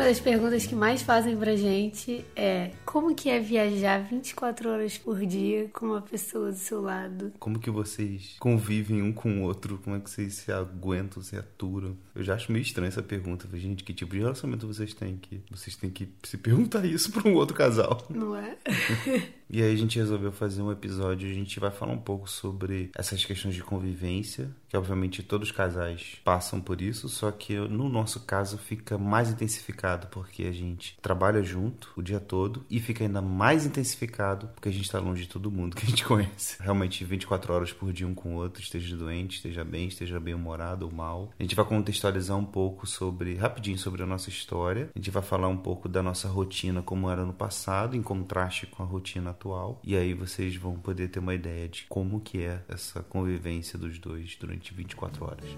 Uma das perguntas que mais fazem pra gente é como que é viajar 24 horas por dia com uma pessoa do seu lado? Como que vocês convivem um com o outro? Como é que vocês se aguentam, se aturam? Eu já acho meio estranha essa pergunta. Gente, que tipo de relacionamento vocês têm que... Vocês têm que se perguntar isso pra um outro casal. Não é? E aí a gente resolveu fazer um episódio, a gente vai falar um pouco sobre essas questões de convivência, que obviamente todos os casais passam por isso, só que no nosso caso fica mais intensificado porque a gente trabalha junto o dia todo e fica ainda mais intensificado porque a gente está longe de todo mundo que a gente conhece. Realmente 24 horas por dia um com o outro, esteja doente, esteja bem, esteja bem humorado ou mal. A gente vai contextualizar um pouco sobre, rapidinho sobre a nossa história. A gente vai falar um pouco da nossa rotina como era no passado, em contraste com a rotina atual. E aí vocês vão poder ter uma ideia de como que é essa convivência dos dois durante 24 horas.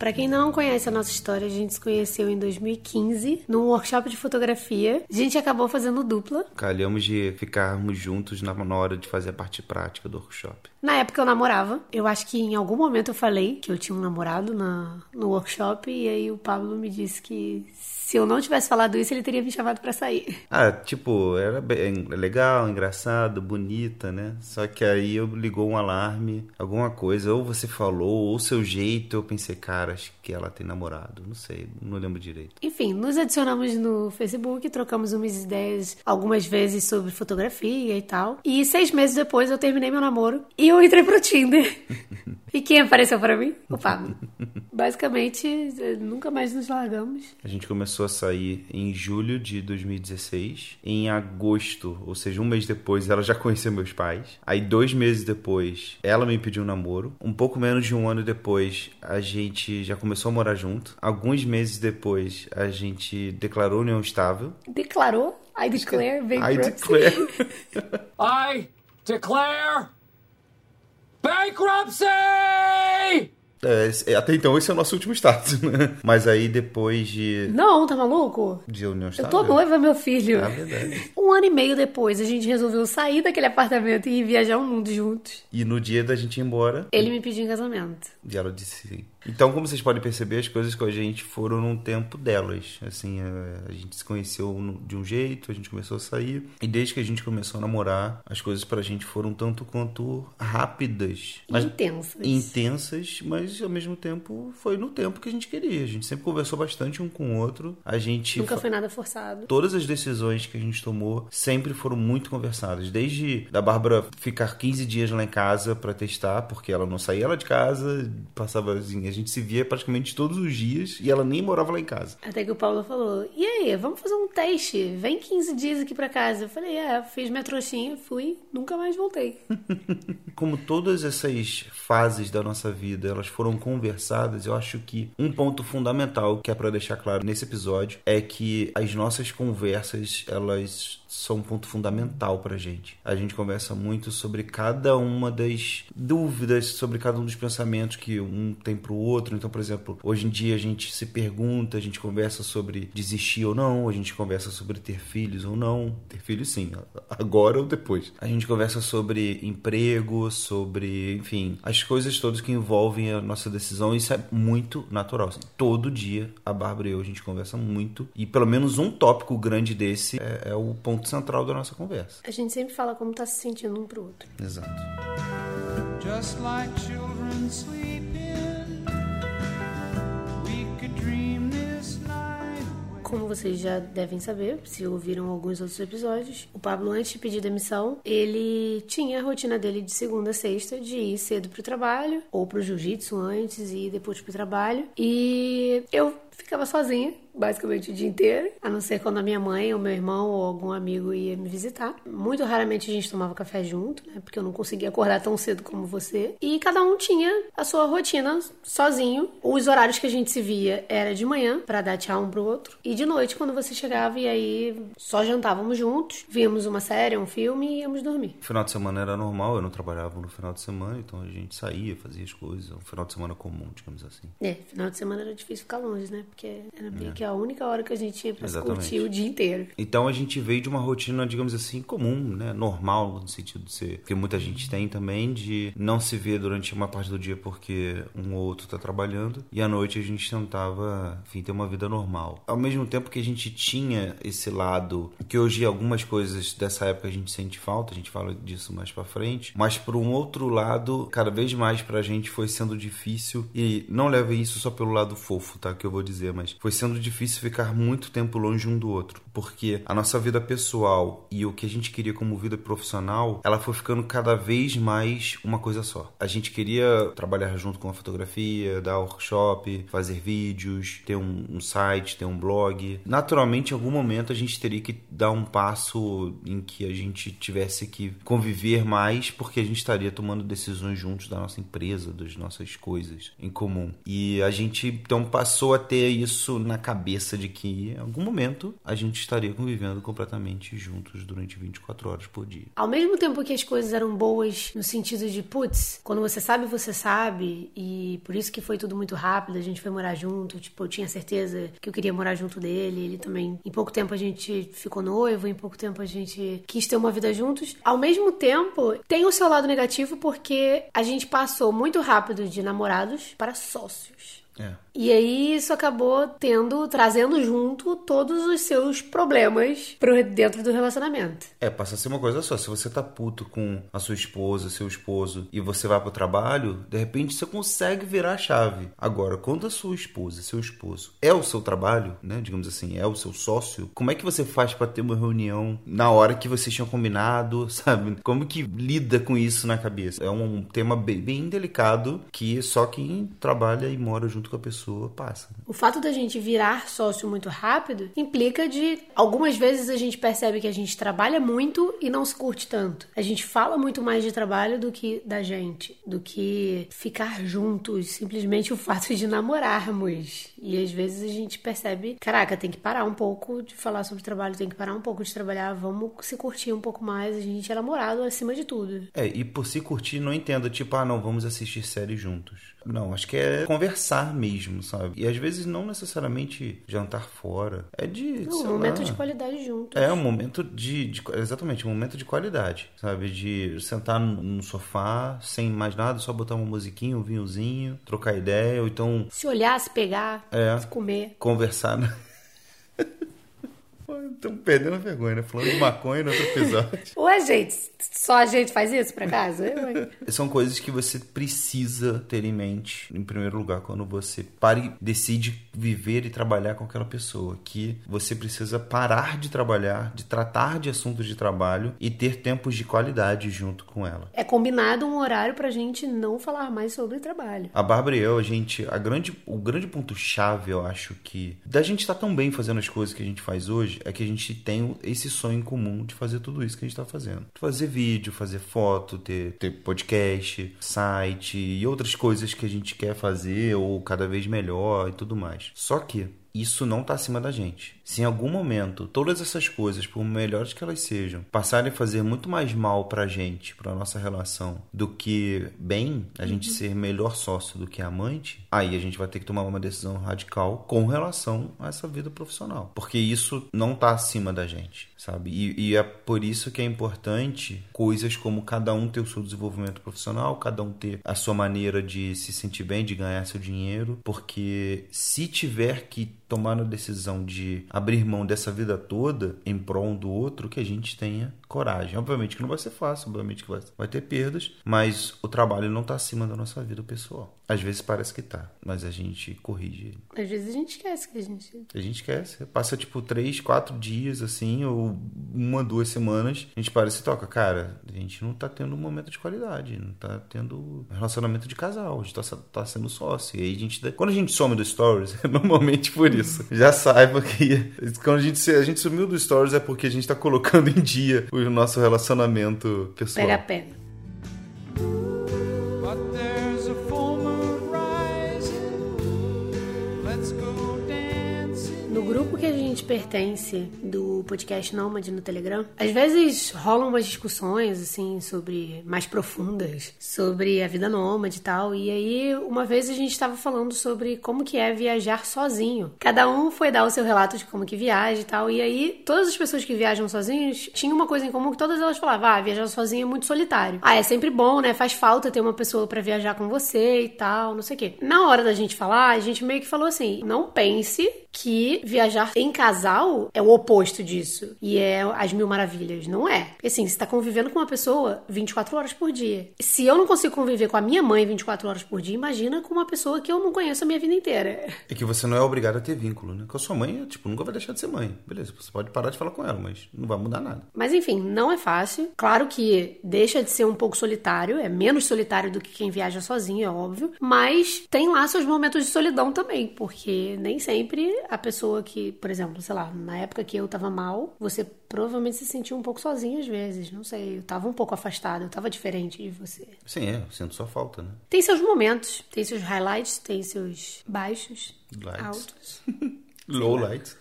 Pra quem não conhece a nossa história, a gente se conheceu em 2015 num workshop de fotografia. A gente acabou fazendo dupla. Calhamos de ficarmos juntos na hora de fazer a parte prática do workshop. Na época eu namorava. Eu acho que em algum momento eu falei que eu tinha um namorado na, no workshop e aí o Pablo me disse que se eu não tivesse falado isso, ele teria me chamado pra sair. Ah, tipo, era bem, legal, engraçado, bonita, né? Só que aí eu ligou um alarme, alguma coisa, ou você falou, ou seu jeito, eu pensei, cara, acho que ela tem namorado, não sei, não lembro direito. Enfim, nos adicionamos no Facebook, trocamos umas ideias algumas vezes sobre fotografia e tal. E seis meses depois eu terminei meu namoro e eu entrei pro Tinder. e quem apareceu pra mim? O Pablo. Basicamente, nunca mais nos largamos. A gente começou a sair em julho de 2016. Em agosto, ou seja, um mês depois, ela já conheceu meus pais. Aí, dois meses depois, ela me pediu um namoro. Um pouco menos de um ano depois, a gente já começou a morar junto. Alguns meses depois, a gente declarou união estável. Declarou? I declare I bankruptcy. declare. I declare bankruptcy! É, até então, esse é o nosso último status, né? Mas aí, depois de, Não, tá maluco? de união Eu estável... tô noiva, meu filho. É verdade. Um ano e meio depois, a gente resolveu sair daquele apartamento e viajar o mundo juntos. E no dia da gente ir embora, Ele me pediu em casamento. E ela disse sim. Então, como vocês podem perceber, as coisas com a gente foram num tempo delas. Assim, é, a gente se conheceu de um jeito, a gente começou a sair. E desde que a gente começou a namorar, as coisas pra gente foram tanto quanto rápidas. Mas Intensas. intensas, mas ao mesmo tempo foi no tempo que a gente queria. A gente sempre conversou bastante um com o outro. A gente Nunca foi nada forçado. Todas as decisões que a gente tomou sempre foram muito conversadas. Desde da Bárbara ficar 15 dias lá em casa pra testar, porque ela não saía lá de casa, passava assim, a gente se via praticamente todos os dias e ela nem morava lá em casa. Até que o Paulo falou: E aí, vamos fazer um teste? Vem 15 dias aqui pra casa. Eu falei: É, fiz minha trouxinha, fui, nunca mais voltei. Como todas essas fases da nossa vida, elas foram conversadas, eu acho que um ponto fundamental que é pra deixar claro nesse episódio é que as nossas conversas, elas são um ponto fundamental pra gente. A gente conversa muito sobre cada uma das dúvidas, sobre cada um dos pensamentos que um tem pro outro. Então, por exemplo, hoje em dia a gente se pergunta, a gente conversa sobre desistir ou não, a gente conversa sobre ter filhos ou não. Ter filhos sim, agora ou depois. A gente conversa sobre emprego, sobre, enfim, as coisas todas que envolvem a nossa decisão. Isso é muito natural. assim. Todo dia a Bárbara e eu a gente conversa muito e pelo menos um tópico grande desse é, é o ponto central da nossa conversa. A gente sempre fala como tá se sentindo um pro outro. Exato. Just like children sleeping, we could dream this night away. Como vocês já devem saber, se ouviram alguns outros episódios, o Pablo, antes de pedir demissão, ele tinha a rotina dele de segunda a sexta de ir cedo pro trabalho, ou pro jiu-jitsu antes e depois pro trabalho. E eu ficava sozinha, basicamente o dia inteiro, a não ser quando a minha mãe, ou meu irmão, ou algum amigo ia me visitar. Muito raramente a gente tomava café junto, né? Porque eu não conseguia acordar tão cedo como você. E cada um tinha a sua rotina sozinho. Os horários que a gente se via era de manhã, pra dar tchau um pro outro, e de noite, quando você chegava, e aí só jantávamos juntos, víamos uma série, um filme e íamos dormir. Final de semana era normal, eu não trabalhava no final de semana, então a gente saía, fazia as coisas. Um final de semana comum, digamos assim. É, final de semana era difícil ficar longe, né? Porque era meio que a única hora que a gente ia pra Exatamente. curtir o dia inteiro. Então a gente veio de uma rotina, digamos assim, comum, né? Normal, no sentido de ser. Que muita gente tem também, de não se ver durante uma parte do dia porque um ou outro tá trabalhando. E à noite a gente tentava, enfim, ter uma vida normal. Ao mesmo tempo que a gente tinha esse lado, que hoje algumas coisas dessa época a gente sente falta, a gente fala disso mais pra frente. Mas por um outro lado, cada vez mais pra gente foi sendo difícil. E não levem isso só pelo lado fofo, tá? Que eu vou dizer, mas foi sendo difícil ficar muito tempo longe um do outro. Porque a nossa vida pessoal e o que a gente queria como vida profissional, ela foi ficando cada vez mais uma coisa só. A gente queria trabalhar junto com a fotografia, dar workshop, fazer vídeos, ter um, um site, ter um blog. Naturalmente, em algum momento, a gente teria que dar um passo em que a gente tivesse que conviver mais, porque a gente estaria tomando decisões juntos da nossa empresa, das nossas coisas em comum. E a gente então passou a ter isso na cabeça de que em algum momento a gente estaria convivendo completamente juntos durante 24 horas por dia. Ao mesmo tempo que as coisas eram boas no sentido de, putz, quando você sabe, você sabe, e por isso que foi tudo muito rápido, a gente foi morar junto, tipo, eu tinha certeza que eu queria morar junto dele, ele também. Em pouco tempo a gente ficou noivo, em pouco tempo a gente quis ter uma vida juntos. Ao mesmo tempo, tem o seu lado negativo porque a gente passou muito rápido de namorados para sócios. É. E aí isso acabou tendo, trazendo junto todos os seus problemas pro dentro do relacionamento. É, passa a ser uma coisa só. Se você tá puto com a sua esposa, seu esposo, e você vai pro trabalho, de repente você consegue virar a chave. Agora, quando a sua esposa, seu esposo, é o seu trabalho, né? Digamos assim, é o seu sócio, como é que você faz pra ter uma reunião na hora que vocês tinham combinado, sabe? Como que lida com isso na cabeça? É um tema bem, bem delicado que só quem trabalha e mora junto com a pessoa passa. O fato da gente virar sócio muito rápido implica de algumas vezes a gente percebe que a gente trabalha muito e não se curte tanto. A gente fala muito mais de trabalho do que da gente, do que ficar juntos, simplesmente o fato de namorarmos. E às vezes a gente percebe, caraca, tem que parar um pouco de falar sobre trabalho, tem que parar um pouco de trabalhar, vamos se curtir um pouco mais, a gente é namorado acima de tudo. É, e por se curtir, não entenda, tipo, ah, não, vamos assistir série juntos. Não, acho que é conversar mesmo, sabe? E às vezes não necessariamente jantar fora. É de. Um sei momento lá, de qualidade juntos. É um momento de, de- Exatamente, um momento de qualidade, sabe? De sentar no sofá, sem mais nada, só botar uma musiquinha, um vinhozinho, trocar ideia, ou então Se olhar, se pegar, É. comer. conversar. Estamos perdendo a vergonha, né? Falando de maconha no outro episódio. Ué, gente, só a gente faz isso pra casa? São coisas que você precisa ter em mente, em primeiro lugar, quando você para e decide viver e trabalhar com aquela pessoa. Que você precisa parar de trabalhar, de tratar de assuntos de trabalho e ter tempos de qualidade junto com ela. É combinado um horário pra gente não falar mais sobre trabalho. A Bárbara e eu, a gente, a grande, o grande ponto-chave, eu acho que, da gente estar tão bem fazendo as coisas que a gente faz hoje, é que a gente tem esse sonho comum de fazer tudo isso que a gente está fazendo. Fazer vídeo, fazer foto, ter, ter podcast, site e outras coisas que a gente quer fazer ou cada vez melhor e tudo mais. Só que isso não está acima da gente. Se em algum momento todas essas coisas, por melhores que elas sejam, passarem a fazer muito mais mal pra gente, pra nossa relação, do que bem, a gente ser melhor sócio do que amante, aí a gente vai ter que tomar uma decisão radical com relação a essa vida profissional. Porque isso não tá acima da gente, sabe? E, e é por isso que é importante coisas como cada um ter o seu desenvolvimento profissional, cada um ter a sua maneira de se sentir bem, de ganhar seu dinheiro, porque se tiver que tomar a decisão de abrir mão dessa vida toda em prol um do outro, que a gente tenha coragem. Obviamente que não vai ser fácil, obviamente que vai, vai ter perdas, mas o trabalho não está acima da nossa vida pessoal. Às vezes parece que tá, mas a gente corrige. Às vezes a gente esquece que a gente. A gente esquece. Passa tipo três, quatro dias assim, ou uma, duas semanas. A gente parece e toca, cara, a gente não tá tendo um momento de qualidade, não tá tendo relacionamento de casal, a gente tá, tá sendo sócio. E aí a gente. Quando a gente some do Stories, é normalmente por isso. Já saiba que quando a gente, se- a gente sumiu do Stories é porque a gente tá colocando em dia o nosso relacionamento pessoal. Pega, pega. But grupo que a gente pertence do podcast Nômade no Telegram, às vezes rolam umas discussões, assim, sobre mais profundas, sobre a vida nômade e tal. E aí, uma vez a gente estava falando sobre como que é viajar sozinho. Cada um foi dar o seu relato de como que viaja e tal. E aí, todas as pessoas que viajam sozinhos tinham uma coisa em comum que todas elas falavam: ah, viajar sozinho é muito solitário. Ah, é sempre bom, né? Faz falta ter uma pessoa para viajar com você e tal, não sei o quê. Na hora da gente falar, a gente meio que falou assim: não pense que viajar em casal é o oposto disso. E é as mil maravilhas. Não é. Porque assim, você tá convivendo com uma pessoa 24 horas por dia. Se eu não consigo conviver com a minha mãe 24 horas por dia, imagina com uma pessoa que eu não conheço a minha vida inteira. É que você não é obrigado a ter vínculo, né? Com a sua mãe, tipo, nunca vai deixar de ser mãe. Beleza, você pode parar de falar com ela, mas não vai mudar nada. Mas enfim, não é fácil. Claro que deixa de ser um pouco solitário, é menos solitário do que quem viaja sozinho, é óbvio. Mas tem lá seus momentos de solidão também, porque nem sempre a pessoa que, por exemplo, sei lá, na época que eu tava mal, você provavelmente se sentiu um pouco sozinho às vezes, não sei. Eu tava um pouco afastada, eu tava diferente de você. Sim, é, eu sinto sua falta, né? Tem seus momentos, tem seus highlights, tem seus baixos, Lights. altos. Low light.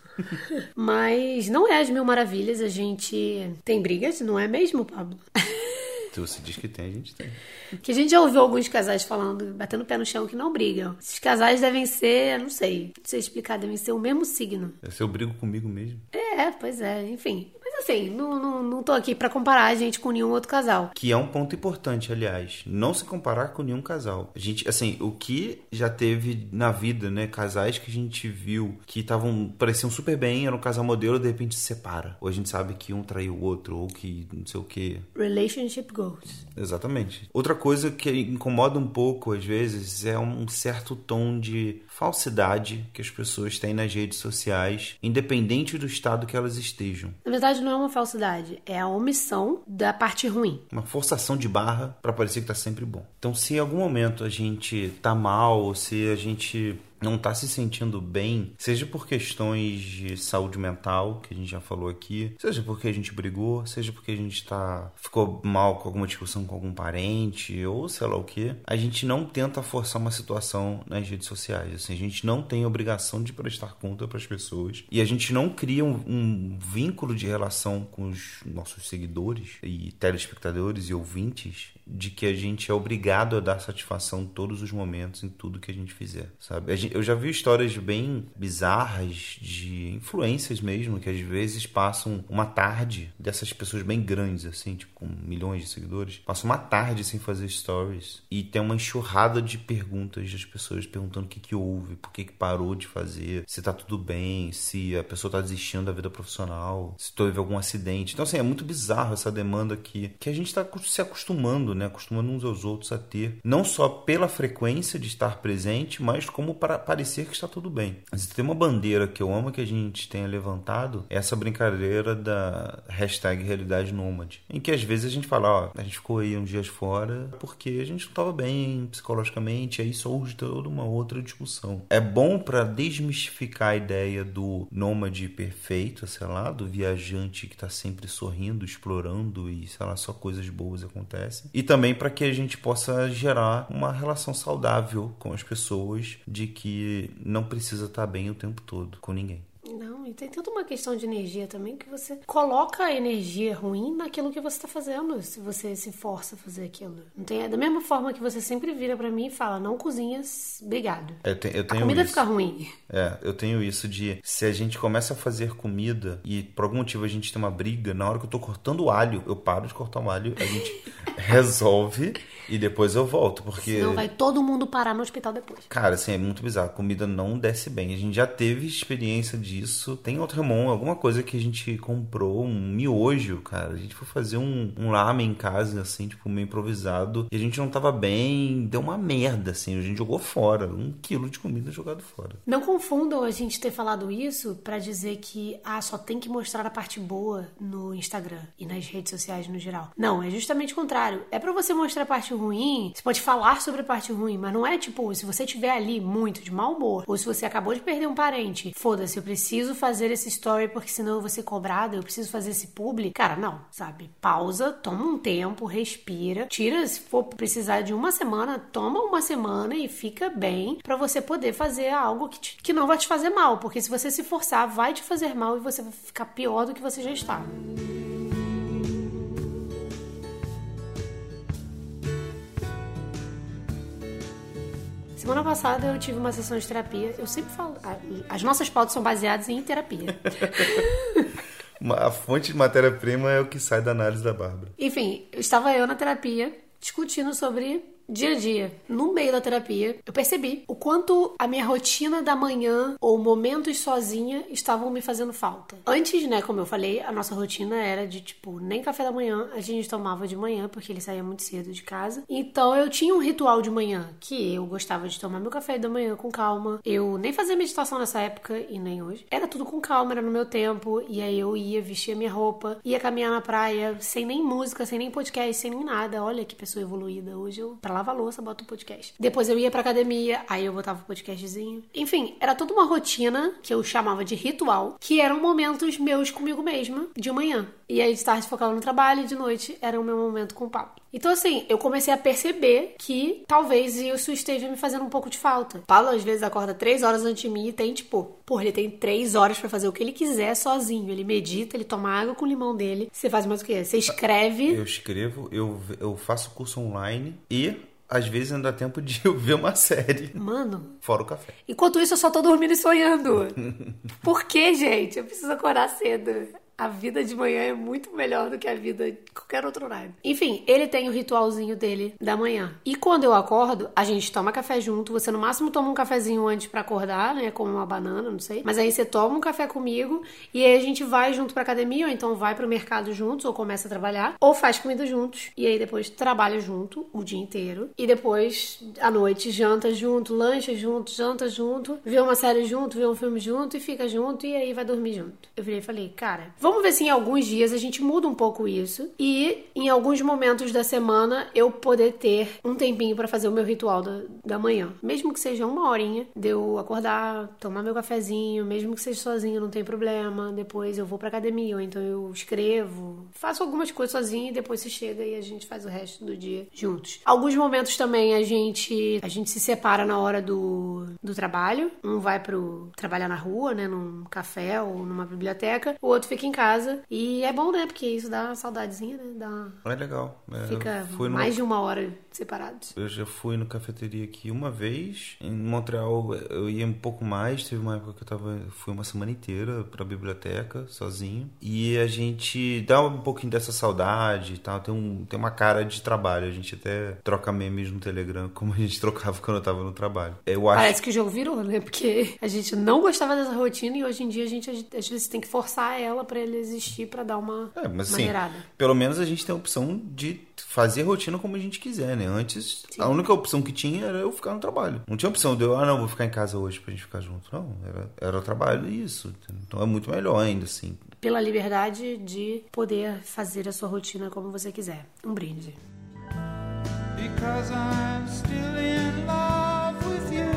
Mas não é as mil maravilhas, a gente tem brigas, não é mesmo, Pablo? Se você diz que tem, a gente tem. Que a gente já ouviu alguns casais falando, batendo o pé no chão, que não brigam. Esses casais devem ser, não sei, não sei explicar, devem ser o mesmo signo. Se eu brigo comigo mesmo. É, pois é, enfim. Mas assim, não, não, não tô aqui pra comparar a gente com nenhum outro casal. Que é um ponto importante, aliás. Não se comparar com nenhum casal. A gente, assim, o que já teve na vida, né? Casais que a gente viu que estavam, pareciam super bem, era um casal modelo, de repente se separa. Ou a gente sabe que um traiu o outro, ou que não sei o quê. Relationship goals. Exatamente. Outra coisa que incomoda um pouco, às vezes, é um certo tom de falsidade que as pessoas têm nas redes sociais, independente do estado que elas estejam. Na verdade, não é uma falsidade, é a omissão da parte ruim. Uma forçação de barra pra parecer que tá sempre bom. Então, se em algum momento a gente tá mal, ou se a gente não tá se sentindo bem, seja por questões de saúde mental, que a gente já falou aqui, seja porque a gente brigou, seja porque a gente tá ficou mal com alguma discussão com algum parente, ou sei lá o que, a gente não tenta forçar uma situação nas redes sociais. Assim, a gente não tem obrigação de prestar conta para as pessoas e a gente não cria um, um vínculo de relação com os nossos seguidores e telespectadores e ouvintes de que a gente é obrigado a dar satisfação em todos os momentos, em tudo que a gente fizer, sabe? Eu já vi histórias bem bizarras de influências mesmo, que às vezes passam uma tarde dessas pessoas bem grandes, assim, tipo, com milhões de seguidores, passam uma tarde sem fazer stories e tem uma enxurrada de perguntas das pessoas perguntando o que que houve, por que que parou de fazer, se tá tudo bem, se a pessoa tá desistindo da vida profissional, se teve algum acidente. Então, assim, é muito bizarro essa demanda aqui, que a gente tá se acostumando, né? Acostumando uns aos outros a ter. Não só pela frequência de estar presente, mas como para parecer que está tudo bem. Se tem uma bandeira que eu amo que a gente tenha levantado, é essa brincadeira da hashtag realidade nômade. Em que às vezes a gente fala, ó, a gente ficou aí uns dias fora porque a gente não estava bem psicologicamente, aí surge toda uma outra discussão. É bom para desmistificar a ideia do nômade perfeito, sei lá, do viajante que tá sempre sorrindo, explorando e, sei lá, só coisas boas acontecem. E também para que a gente possa gerar uma relação saudável com as pessoas de que não precisa estar bem o tempo todo com ninguém. Não, e tem toda uma questão de energia também que você coloca a energia ruim naquilo que você tá fazendo, se você se força a fazer aquilo. Não tem, da mesma forma que você sempre vira pra mim e fala, não cozinhas, obrigado. Eu, te- eu A tenho comida isso. fica ruim. É, eu tenho isso de se a gente começa a fazer comida e por algum motivo a gente tem uma briga, na hora que eu tô cortando o alho, eu paro de cortar o alho, a gente resolve e depois eu volto, porque Senão vai todo mundo parar no hospital depois. Cara, assim, é muito bizarro. A comida não desce bem. A gente já teve experiência disso. Tem outro remon, alguma coisa que a gente comprou, um miojo, cara. A gente foi fazer um, um lamen em casa, assim, tipo, meio improvisado. E a gente não tava bem, deu uma merda, assim. A gente jogou fora. Um quilo de comida jogado fora. Não confundam a gente ter falado isso pra dizer que ah, só tem que mostrar a parte boa no Instagram e nas redes sociais no geral. Não, é justamente o contrário. É pra você mostrar a parte ruim, você pode falar sobre a parte ruim, mas não é tipo, se você tiver ali muito de mau humor, ou se você acabou de perder um parente, foda-se, eu preciso fazer fazer esse story porque senão eu vou ser cobrada, eu preciso fazer esse publi. Cara, não, sabe? Pausa, toma um tempo, respira, tira, se for precisar de uma semana, toma uma semana e fica bem pra você poder fazer algo que, te- que não vai te fazer mal, porque se você se forçar, vai te fazer mal e você vai ficar pior do que você já está. Semana passada eu tive uma sessão de terapia. Eu sempre falo, as nossas pautas são baseadas em terapia. A fonte de matéria-prima é o que sai da análise da Bárbara. Enfim, estava eu na terapia discutindo sobre dia a dia. No meio da terapia, eu percebi o quanto a minha rotina da manhã ou momentos sozinha estavam me fazendo falta. Antes, né, como eu falei, a nossa rotina era de tipo, nem café da manhã a gente tomava de manhã, porque ele saía muito cedo de casa. Então eu tinha um ritual de manhã que eu gostava de tomar meu café da manhã com calma. Eu nem fazia meditação nessa época e nem hoje. Era tudo com calma, era no meu tempo. E aí eu ia vestir a minha roupa, ia caminhar na praia, sem nem música, sem nem podcast, sem nem nada. Olha que pessoa evoluída. Hoje eu, pra lavar louça, boto o podcast. Depois eu ia pra academia, aí eu botava o podcastzinho. Enfim, era toda uma rotina que eu chamava de ritual, que eram momentos meus comigo mesma, de manhã. E aí de tarde focava no trabalho e de noite era o meu momento com o papo. Então, assim, eu comecei a perceber que talvez isso esteja me fazendo um pouco de falta. Paulo, às vezes, acorda três horas antes de mim e tem, tipo, porra, ele tem três horas pra fazer o que ele quiser sozinho. Ele medita, ele toma água com o limão dele. Você faz mais o quê? Você escreve. Eu escrevo, eu, eu faço curso online e às vezes ainda dá tempo de eu ver uma série. Mano, Fora o café. Enquanto isso, eu só tô dormindo e sonhando. Por que, gente? Eu preciso acordar cedo. A vida de manhã é muito melhor do que a vida de qualquer outro horário. Enfim, ele tem o ritualzinho dele da manhã. E quando eu acordo, a gente toma café junto. Você no máximo toma um cafezinho antes pra acordar, né? Como uma banana, não sei. Mas aí você toma um café comigo e aí a gente vai junto pra academia, ou então vai pro mercado juntos, ou começa a trabalhar, ou faz comida juntos. E aí depois trabalha junto o dia inteiro. E depois, à noite, janta junto, lancha junto, janta junto, vê uma série junto, vê um filme junto e fica junto e aí vai dormir junto. Eu virei e falei, cara, vamos ver se em alguns dias a gente muda um pouco isso e em alguns momentos da semana eu poder ter um tempinho pra fazer o meu ritual da, da manhã. Mesmo que seja uma horinha de eu acordar, tomar meu cafezinho, mesmo que seja sozinho, não tem problema. Depois eu vou pra academia, ou então eu escrevo, faço algumas coisas sozinha e depois você chega e a gente faz o resto do dia juntos. Alguns momentos também a gente a gente se separa na hora do, do trabalho. Um vai pro trabalhar na rua, né, num café ou numa biblioteca, o outro fica em casa. E é bom, né, porque isso dá uma saudadezinha, né? Dá uma... É legal. É, Fica fui no- mais de uma hora separados. Eu já fui no cafeteria aqui uma vez. Em Montreal eu ia um pouco mais. Teve uma época que eu tava. Fui uma semana inteira pra biblioteca, sozinho. E a gente dá um pouquinho dessa saudade e tal. Tem, um, tem uma cara de trabalho. A gente até troca memes no Telegram, como a gente trocava quando eu tava no trabalho. Eu acho. Parece que o jogo virou, né? Porque a gente não gostava dessa rotina e hoje em dia a gente às vezes tem que forçar ela pra ele existir pra dar uma É, mas assim, maneirada. pelo menos a gente tem a opção de fazer a rotina como a gente quiser, né? Antes, a única opção que tinha era eu ficar no trabalho. Não tinha opção de eu, ah, não, vou ficar em casa hoje pra gente ficar junto. Não, era, era o trabalho e isso. Então é muito melhor ainda, assim. Pela liberdade de poder fazer a sua rotina como você quiser. Um brinde. Because I'm still in love with you.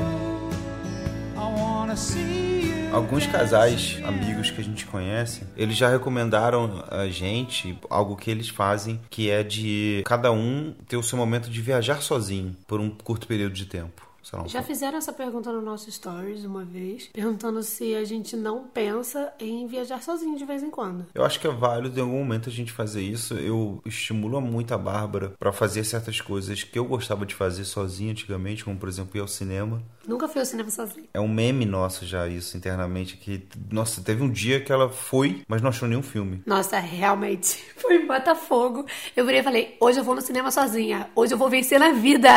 I wanna see you. Alguns casais, amigos que a gente conhece, eles já recomendaram a gente algo que eles fazem, que é de cada um ter o seu momento de viajar sozinho por um curto período de tempo. Um Já fizeram essa pergunta no nosso Stories uma vez, perguntando se a gente não pensa em viajar sozinho de vez em quando. Eu acho que é válido em algum momento a gente fazer isso. Eu estimulo muito a Bárbara pra fazer certas coisas que eu gostava de fazer sozinha antigamente, como por exemplo ir ao cinema. Nunca fui ao cinema sozinho. É um meme nosso já isso internamente que nossa, teve um dia que ela foi, mas não achou nenhum filme. Nossa, realmente. Foi em Botafogo. Eu virei e falei: hoje eu vou no cinema sozinha. Hoje eu vou vencer na vida.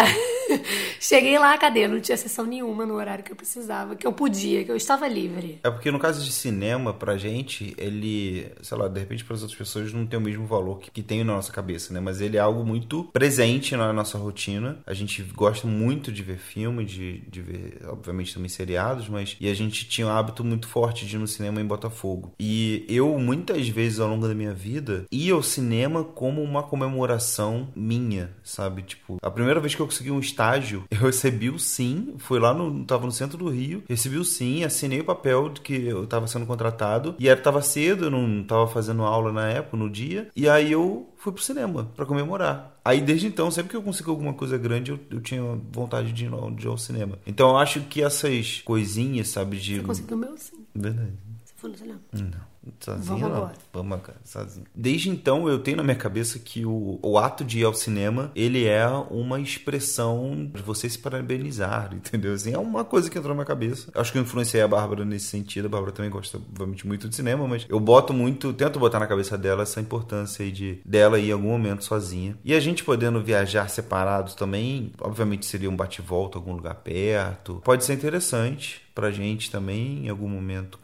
Cheguei lá, cadê? Não tinha sessão nenhuma no horário que eu precisava, que eu podia, que eu estava livre. É porque no caso de cinema, pra gente, ele, sei lá, de repente para as outras pessoas não tem o mesmo valor que, que tem na nossa cabeça, né? Mas ele é algo muito presente na nossa rotina. A gente gosta muito de ver filme, de, de ver obviamente, também seriados, mas. E a gente tinha um hábito muito forte de ir no cinema em Botafogo. E eu, muitas vezes ao longo da minha vida, ia ao cinema como uma comemoração minha, sabe? Tipo, a primeira vez que eu consegui um estágio, eu recebi o sim, fui lá no. tava no centro do Rio, recebi o sim, assinei o papel de que eu tava sendo contratado. E era, tava cedo, eu não tava fazendo aula na época, no dia. E aí eu fui pro cinema para comemorar. Aí desde então, sempre que eu consigo alguma coisa grande, eu, eu tinha vontade de ir, ao, de ir ao cinema. Então eu acho que essas coisinhas, sabe, de. Você conseguiu o meu sim. Verdade. Você foi no cinema. Não. Sozinho Vamos não. agora. Vamos cara, sozinho. Desde então eu tenho na minha cabeça que o, o ato de ir ao cinema, ele é uma expressão de você se parabenizar, entendeu? Assim, é uma coisa que entrou na minha cabeça. Acho que eu influenciei a Bárbara nesse sentido. A Bárbara também gosta, obviamente, muito de cinema, mas eu boto muito, tento botar na cabeça dela essa importância aí de dela ir em algum momento sozinha. E a gente podendo viajar separados também, obviamente seria um bate-volta, algum lugar perto. Pode ser interessante pra gente também em algum momento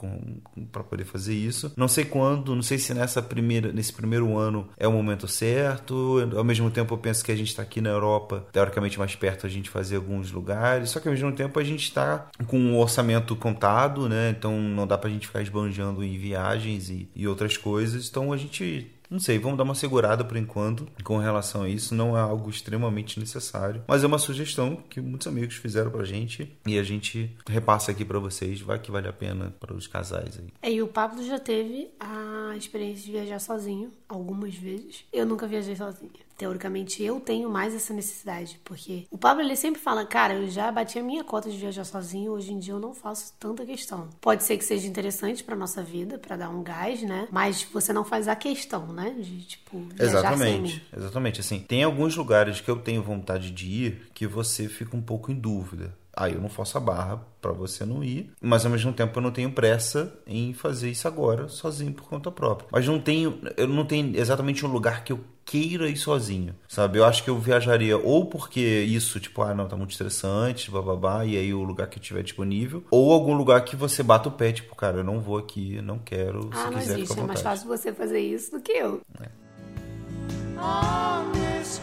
para poder fazer isso. Não sei quando, não sei se nessa primeira nesse primeiro ano é o momento certo. Ao mesmo tempo eu penso que a gente está aqui na Europa, teoricamente mais perto a gente fazer alguns lugares, só que ao mesmo tempo a gente está com um orçamento contado, né? Então não dá pra gente ficar esbanjando em viagens e, e outras coisas. Então a gente não sei, vamos dar uma segurada por enquanto com relação a isso. Não é algo extremamente necessário, mas é uma sugestão que muitos amigos fizeram pra gente e a gente repassa aqui pra vocês. Vai que vale a pena para os casais aí. É, e o Pablo já teve a experiência de viajar sozinho algumas vezes. Eu nunca viajei sozinha. Teoricamente, eu tenho mais essa necessidade, porque o Pablo ele sempre fala, cara, eu já bati a minha cota de viajar sozinho, hoje em dia eu não faço tanta questão. Pode ser que seja interessante pra nossa vida, pra dar um gás, né? Mas você não faz a questão, né? De tipo. Exatamente, exatamente. Assim, tem alguns lugares que eu tenho vontade de ir que você fica um pouco em dúvida. Aí eu não faço a barra pra você não ir, mas ao mesmo tempo eu não tenho pressa em fazer isso agora sozinho por conta própria. Mas não tenho, eu não tenho exatamente um lugar que eu queira ir sozinho, sabe? Eu acho que eu viajaria ou porque isso, tipo, ah, não, tá muito estressante, bababá, e aí o lugar que eu tiver disponível, ou algum lugar que você bata o pé, tipo, cara, eu não vou aqui, não quero, se Ah, mas quiser isso, fica à é mais fácil você fazer isso do que eu.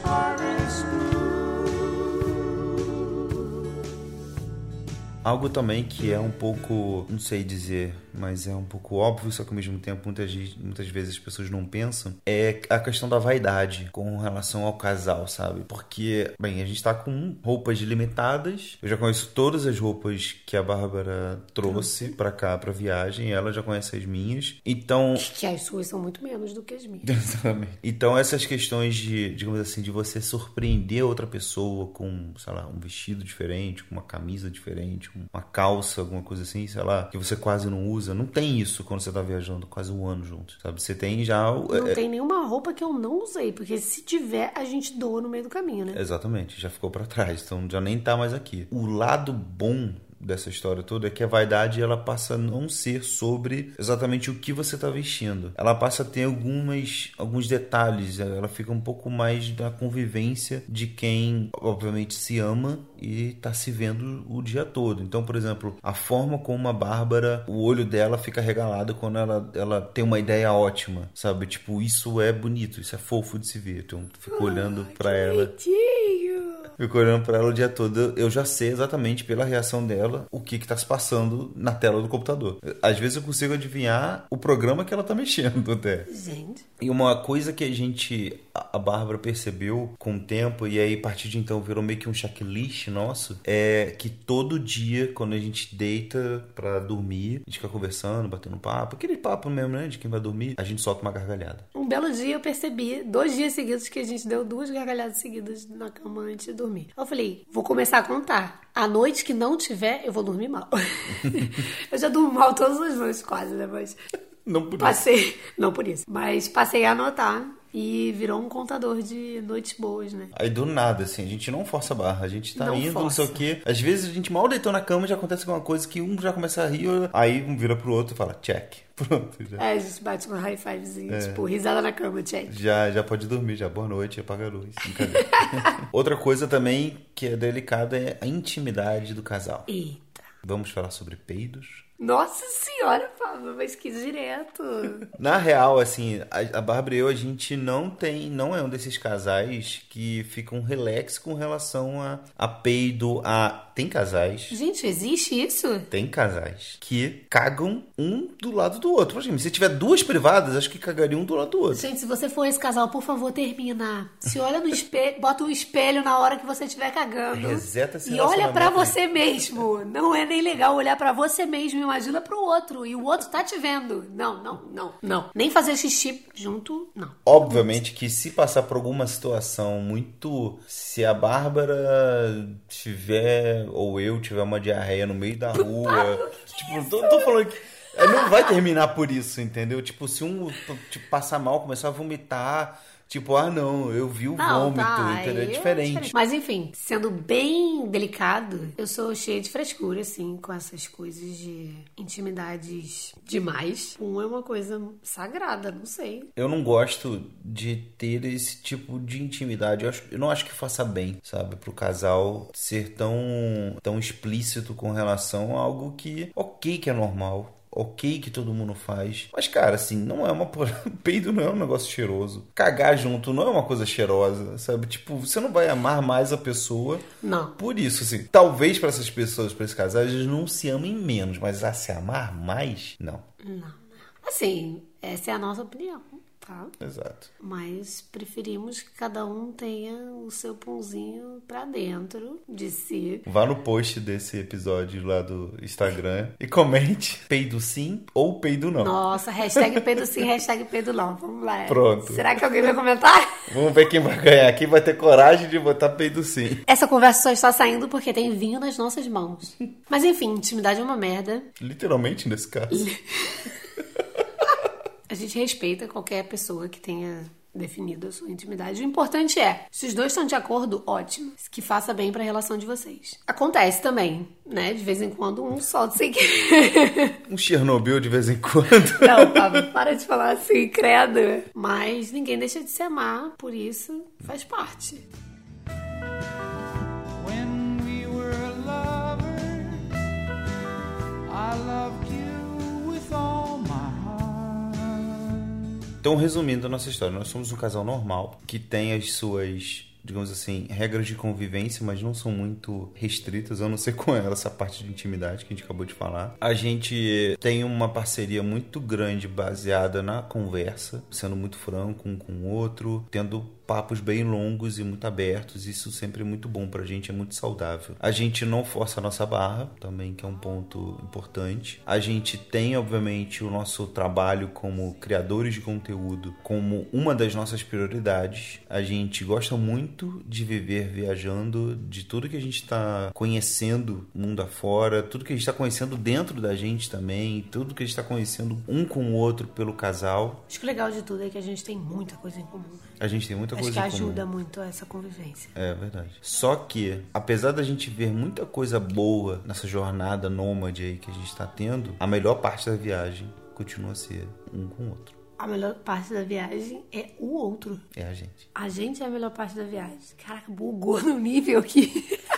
on Algo também que é um pouco, não sei dizer, mas é um pouco óbvio, só que ao mesmo tempo muitas, muitas vezes as pessoas não pensam, é a questão da vaidade com relação ao casal, sabe? Porque, bem, a gente tá com roupas limitadas. Eu já conheço todas as roupas que a Bárbara trouxe pra cá, pra viagem, ela já conhece as minhas. Então, Que as suas são muito menos do que as minhas. Exatamente. Então essas questões de, digamos assim, de você surpreender outra pessoa com, sei lá, um vestido diferente, com uma camisa diferente, uma calça, alguma coisa assim, sei lá, que você quase não usa, não tem isso quando você tá viajando quase um ano junto, sabe? Você tem já Não é- tem nenhuma roupa que eu não usei, porque se tiver, a gente doa no meio do caminho, né? Exatamente, já ficou pra trás, então já nem tá mais aqui. O lado bom dessa história toda é que a vaidade ela passa a não ser sobre exatamente o que você tá vestindo. Ela passa a ter algumas alguns detalhes, ela fica um pouco mais da convivência de quem obviamente se ama e tá se vendo o dia todo. Então, por exemplo, a forma como a Bárbara, o olho dela fica regalado quando ela, ela tem uma ideia ótima, sabe? Tipo, isso é bonito, isso é fofo de se ver. Então, eu fico olhando pra ela. Bonitinho! Fico olhando pra ela o dia todo. Eu- já sei exatamente pela reação dela o que que tá se passando na tela do computador. Às vezes eu consigo adivinhar o programa que ela tá mexendo até. Gente, E uma coisa que a gente, a a Bárbara percebeu com o tempo, e aí a partir de então virou meio que um checklist nosso, é que todo dia, quando a gente deita pra dormir, a gente fica conversando, batendo papo, aquele papo mesmo, né, de quem vai dormir, a gente solta uma gargalhada. um belo dia eu percebi, dois dias seguidos, que a gente deu duas gargalhadas seguidas na cama antes de dormir. Eu falei, vou começar a contar. A noite que não tiver, eu vou dormir mal. eu já durmo mal todas as noites, quase, né? Mas Não por passei, não por isso, mas passei a anotar e virou um contador de noites boas, né? Aí do nada, assim, a gente não força a barra, a gente tá Não indo, não sei o força. quê. Às vezes a gente mal deitou na cama e já acontece alguma coisa que um já começa a rir, aí um vira pro outro e fala, check. Pronto, já. É, a gente bate um high fivezinho, tipo, risada na cama, check. Já, já pode dormir, já. Boa noite, apaga a luz. Outra coisa também que é delicada é a intimidade do casal. Eita. Vamos falar sobre peidos? Nossa senhora, Pablo, mas que direto. Na real, assim, a, a Bárbara e eu, a gente não tem, não é um desses casais que ficam relax com relação a, a peido, a... Tem casais, Gente, existe isso? tem casais que cagam um do lado do outro. Imagina, se tiver duas privadas, acho que cagariam um do lado do outro. Gente, se você for esse casal, por favor, termina. Se olha no espelho, bota o espelho na hora que você estiver cagando. Reseta esse E olha aí. você mesmo. Não é nem legal olhar pra você mesmo. Imagina pro outro. E o outro tá te vendo. Não, não, não, não. Nem fazer xixi junto, não. Obviamente que se passar por alguma situação muito. Se a Bárbara tiver, ou eu tiver uma diarreia no meio da rua. tipo, tô, tô falando que. é, Não vai terminar por isso, entendeu? Tipo, se um tipo, passar mal, começar a vomitar. Tipo, ah não, eu vi o Não, vômito, tá, entendeu? É aí diferente. Mas enfim, sendo bem delicado, eu sou cheia de frescura, assim, com essas coisas de intimidades demais. Um é uma coisa sagrada, não sei. Eu não gosto de ter esse tipo de intimidade. Eu, acho- eu não acho que faça bem, sabe? Pro casal ser tão, tão explícito com relação a algo que, ok, que é normal. Ok que todo mundo faz. Mas, cara, assim, não é uma. Peido não é um negócio cheiroso. Cagar junto não é uma coisa cheirosa, sabe? Tipo, você não vai amar mais a pessoa Não. por isso, assim. Talvez pra essas pessoas, pra esses casais, eles não se amem menos, mas a se amar mais, não. Não. Assim, essa é a nossa opinião, tá? Exato. Mas preferimos que cada um tenha o seu pãozinho pra dentro de si. Vá no post desse episódio lá do Instagram e comente peido sim ou peido não. Nossa, hashtag Pedro sim, hashtag Pedro não. Vamos lá. Pronto. Será que alguém vai comentar? Vamos ver quem vai ganhar. Quem vai ter coragem de botar peido sim. Essa conversa só está saindo porque tem vinho nas nossas mãos. Mas enfim, intimidade é uma merda. Literalmente nesse caso. A gente respeita qualquer pessoa que tenha definido a sua intimidade. O importante é, se os dois estão de acordo, ótimo. Que faça bem pra relação de vocês. Acontece também, né? De vez em quando um solta sem querer. Um Chernobyl de vez em quando. Não, Pablo, para de falar assim, credo. Mas ninguém deixa de se amar, por isso faz parte. When we were lovers, I loved Então, resumindo a nossa história, nós somos um casal normal que tem as suas, digamos assim, regras de convivência, mas não são muito restritas, a não ser com ela, essa parte de intimidade que a gente acabou de falar. A gente tem uma parceria muito grande baseada na conversa, sendo muito franco um com o outro, tendo papos bem longos e muito abertos, isso sempre é muito bom pra gente, é muito saudável. A gente não força a nossa barra, também que é um ponto importante. A gente tem, obviamente, o nosso trabalho como criadores de conteúdo como uma das nossas prioridades. A gente gosta muito de viver viajando, de tudo que a gente está conhecendo mundo afora, tudo que a gente está conhecendo dentro da gente também, tudo que a gente está conhecendo um com o outro pelo casal. Acho que o legal de tudo é que a gente tem muita coisa em comum. A gente tem muita Acho coisa que em comum. ajuda muito essa convivência. É verdade. Só que, apesar da gente ver muita coisa boa nessa jornada nômade aí que a gente tá tendo, a melhor parte da viagem continua a ser um com o outro. A melhor parte da viagem é o outro. É a gente. A gente é a melhor parte da viagem. Caraca, bugou no nível aqui.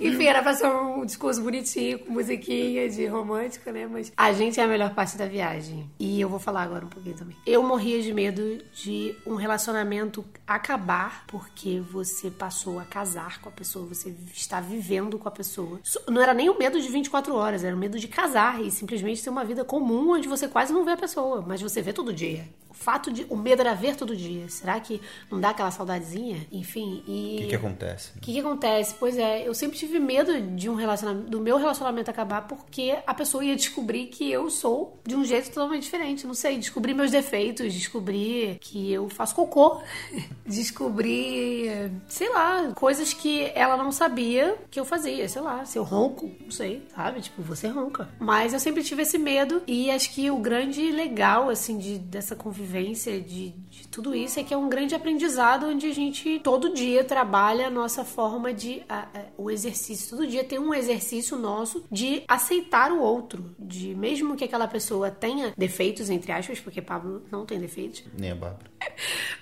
Enfim, era pra ser um discurso bonitinho, com musiquinha de romântica, né? Mas a gente é a melhor parte da viagem. E eu vou falar agora um pouquinho também. Eu morria de medo de um relacionamento acabar porque você passou a casar com a pessoa, você está vivendo com a pessoa. Não era nem o medo de 24 horas, era o medo de casar e simplesmente ter uma vida comum onde você quase não vê a pessoa, mas você vê todo dia. O fato de. O medo era ver todo dia. Será que não dá aquela saudadezinha? Enfim, e. O que, que acontece? O que, que acontece? Pois é, eu sempre tive medo de um relacionamento, do meu relacionamento acabar porque a pessoa ia descobrir que eu sou de um jeito totalmente diferente. Não sei, descobrir meus defeitos, descobrir que eu faço cocô, descobrir, sei lá, coisas que ela não sabia que eu fazia, sei lá, se eu ronco, não sei, sabe? Tipo, você ronca. Mas eu sempre tive esse medo e acho que o grande legal, assim, de, dessa convivência, de, de tudo isso, é que é um grande aprendizado onde a gente todo dia trabalha a nossa forma de. a- a- o exercício. Todo dia tem um exercício nosso de aceitar o outro. De mesmo que aquela pessoa tenha defeitos, entre aspas, porque Pablo não tem defeitos. Nem a Bárbara.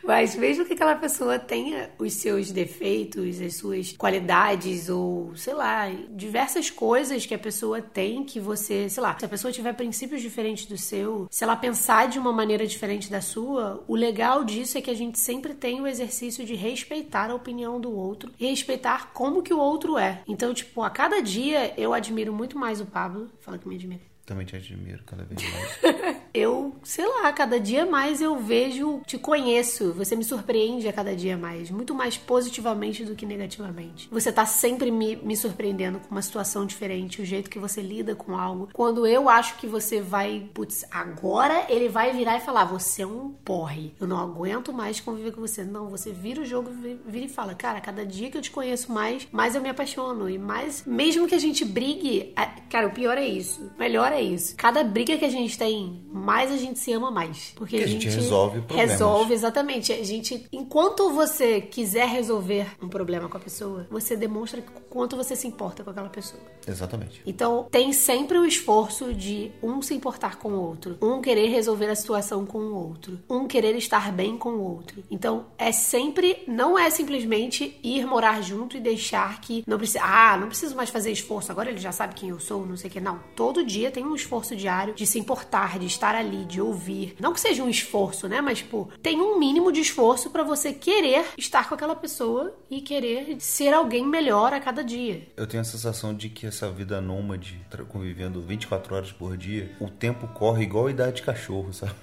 Mas mesmo que aquela pessoa tenha os seus defeitos, as suas qualidades ou, sei lá, diversas coisas que a pessoa tem que você, sei lá, se a pessoa tiver princípios diferentes do seu, se ela pensar de uma maneira diferente da sua, o legal disso é que a gente sempre tem o exercício de respeitar a opinião do outro e respeitar como que o outro é. Então, tipo, a cada dia eu admiro muito mais o Pablo. Fala que me admira. Também te admiro cada vez mais. eu, sei lá, cada dia mais eu vejo, te conheço, você me surpreende a cada dia mais, muito mais positivamente do que negativamente. Você tá sempre me, me surpreendendo com uma situação diferente, o jeito que você lida com algo. Quando eu acho que você vai, putz, agora ele vai virar e falar: você é um porre, eu não aguento mais conviver com você. Não, você vira o jogo, vira e fala: cara, cada dia que eu te conheço mais, mais eu me apaixono. E mais, mesmo que a gente brigue, cara, o pior é isso. Melhor é isso. Cada briga que a gente tem, mais a gente se ama mais. Porque, Porque a, a gente gente resolve problemas. Resolve, exatamente. A gente, enquanto você quiser resolver um problema com a pessoa, você demonstra quanto você se importa com aquela pessoa. Exatamente. Então, tem sempre o esforço de um se importar com o outro, um querer resolver a situação com o outro, um querer estar bem com o outro. Então, é sempre, não é simplesmente ir morar junto e deixar que não precisa, ah, não preciso mais fazer esforço, agora ele já sabe quem eu sou, não sei o que. Não, todo dia tem um esforço diário de se importar, de estar ali, de ouvir. Não que seja um esforço, né? Mas, tipo, tem um mínimo de esforço para você querer estar com aquela pessoa e querer ser alguém melhor a cada dia. Eu tenho a sensação de que essa vida nômade, convivendo 24 horas por dia, o tempo corre igual a idade de cachorro, sabe?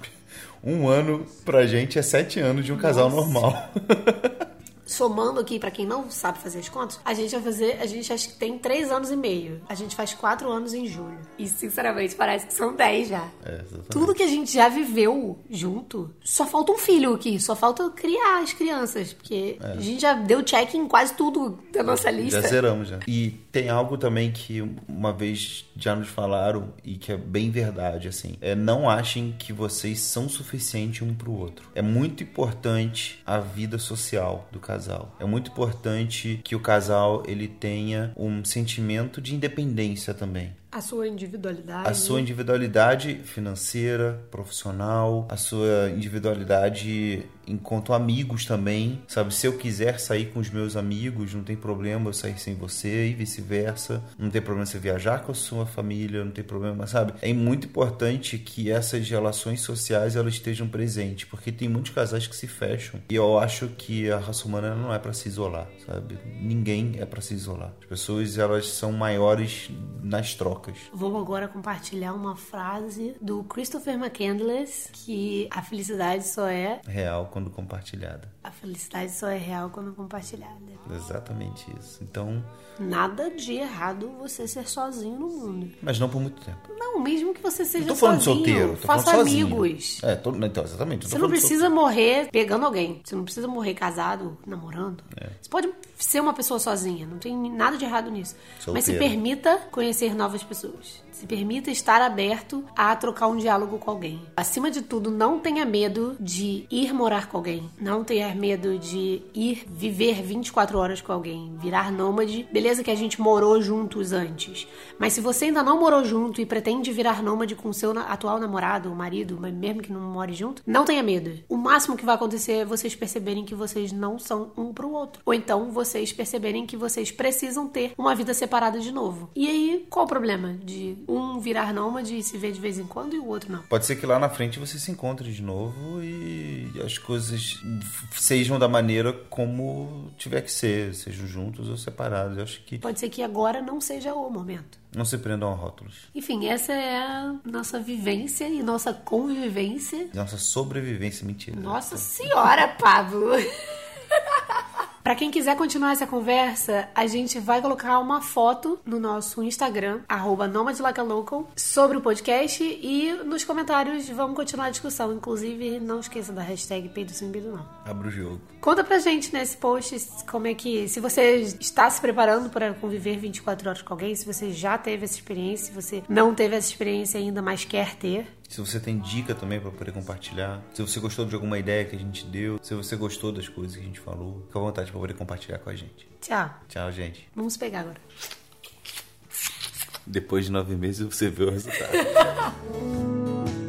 Um ano pra gente é sete anos de um casal Nossa. normal. somando aqui, para quem não sabe fazer as contas, a gente vai fazer, a gente acho que tem três anos e meio. A gente faz quatro anos em julho. E sinceramente parece que são dez já. É, exatamente. Tudo que a gente já viveu junto, só falta um filho aqui, só falta criar as crianças, porque a gente já deu check em quase tudo da nossa lista. Já zeramos já. E tem algo também que uma vez já nos falaram e que é bem verdade, assim. É não achem que vocês são suficiente um pro outro. É muito importante a vida social do casal. É muito importante que o casal ele tenha um sentimento de independência também. A sua individualidade. A sua individualidade financeira, profissional, a sua individualidade enquanto amigos também, sabe? Se eu quiser sair com os meus amigos, não tem problema eu sair sem você e vice-versa. Não tem problema você viajar com a sua família, não tem problema, sabe? É muito importante que essas relações sociais elas estejam presentes, porque tem muitos casais que se fecham. E eu acho que a raça humana não é para se isolar, sabe? Ninguém é para se isolar. As pessoas elas são maiores nas trocas. Vou agora compartilhar uma frase do Christopher McCandless que a felicidade só é Real quando compartilhada. a felicidade só é real quando compartilhada. Exatamente isso. Então, Nada de errado você ser sozinho no mundo. mas não por muito tempo. Não, mesmo que você seja Não tô falando sozinho, solteiro, tô faça falando sozinho. amigos. É, tô, então, exatamente. Você não precisa morrer pegando alguém. Você não precisa morrer casado, namorando. É. Você pode ser uma pessoa sozinha. Não tem nada de errado nisso. Mas se Solteiro. permita conhecer novas pessoas. Se permita estar aberto a trocar um diálogo com alguém. Acima de tudo, não tenha medo de ir morar com alguém. Não tenha medo de ir viver 24 horas com alguém. Virar nômade. Beleza que a gente morou juntos antes. Mas se você ainda não morou junto e pretende virar nômade com seu atual namorado ou marido, mesmo que não more junto, não tenha medo. O máximo que vai acontecer é vocês perceberem que vocês não são um pro outro. Ou então vocês perceberem que vocês precisam ter uma vida separada de novo. E aí, qual o problema de um virar nômade e se ver de vez em quando e o outro não? Pode ser que lá na frente você se encontre de novo e as coisas sejam da maneira como tiver que ser, sejam juntos ou separados. Eu acho que Pode ser que agora não seja o momento. não se prendam a rótulos. Enfim, essa é a nossa vivência e nossa convivência. Nossa sobrevivência mentira. Nossa senhora, Pablo! Pra quem quiser continuar essa conversa, a gente vai colocar uma foto no nosso Instagram, arroba nomadlikealocal, sobre o podcast e nos comentários vamos continuar a discussão. Inclusive, não esqueça da hashtag Peido Sem Medo, não. Abra o jogo. Conta pra gente nesse post como é que, se você está se preparando para conviver 24 horas com alguém, se você já teve essa experiência, se você não teve essa experiência ainda, mas quer ter. Se você tem dica também para poder compartilhar, se você gostou de alguma ideia que a gente deu, se você gostou das coisas que a gente falou, fica à vontade para poder compartilhar com a gente. Tchau. Tchau, gente. Vamos pegar agora. Depois de nove meses você vê o resultado.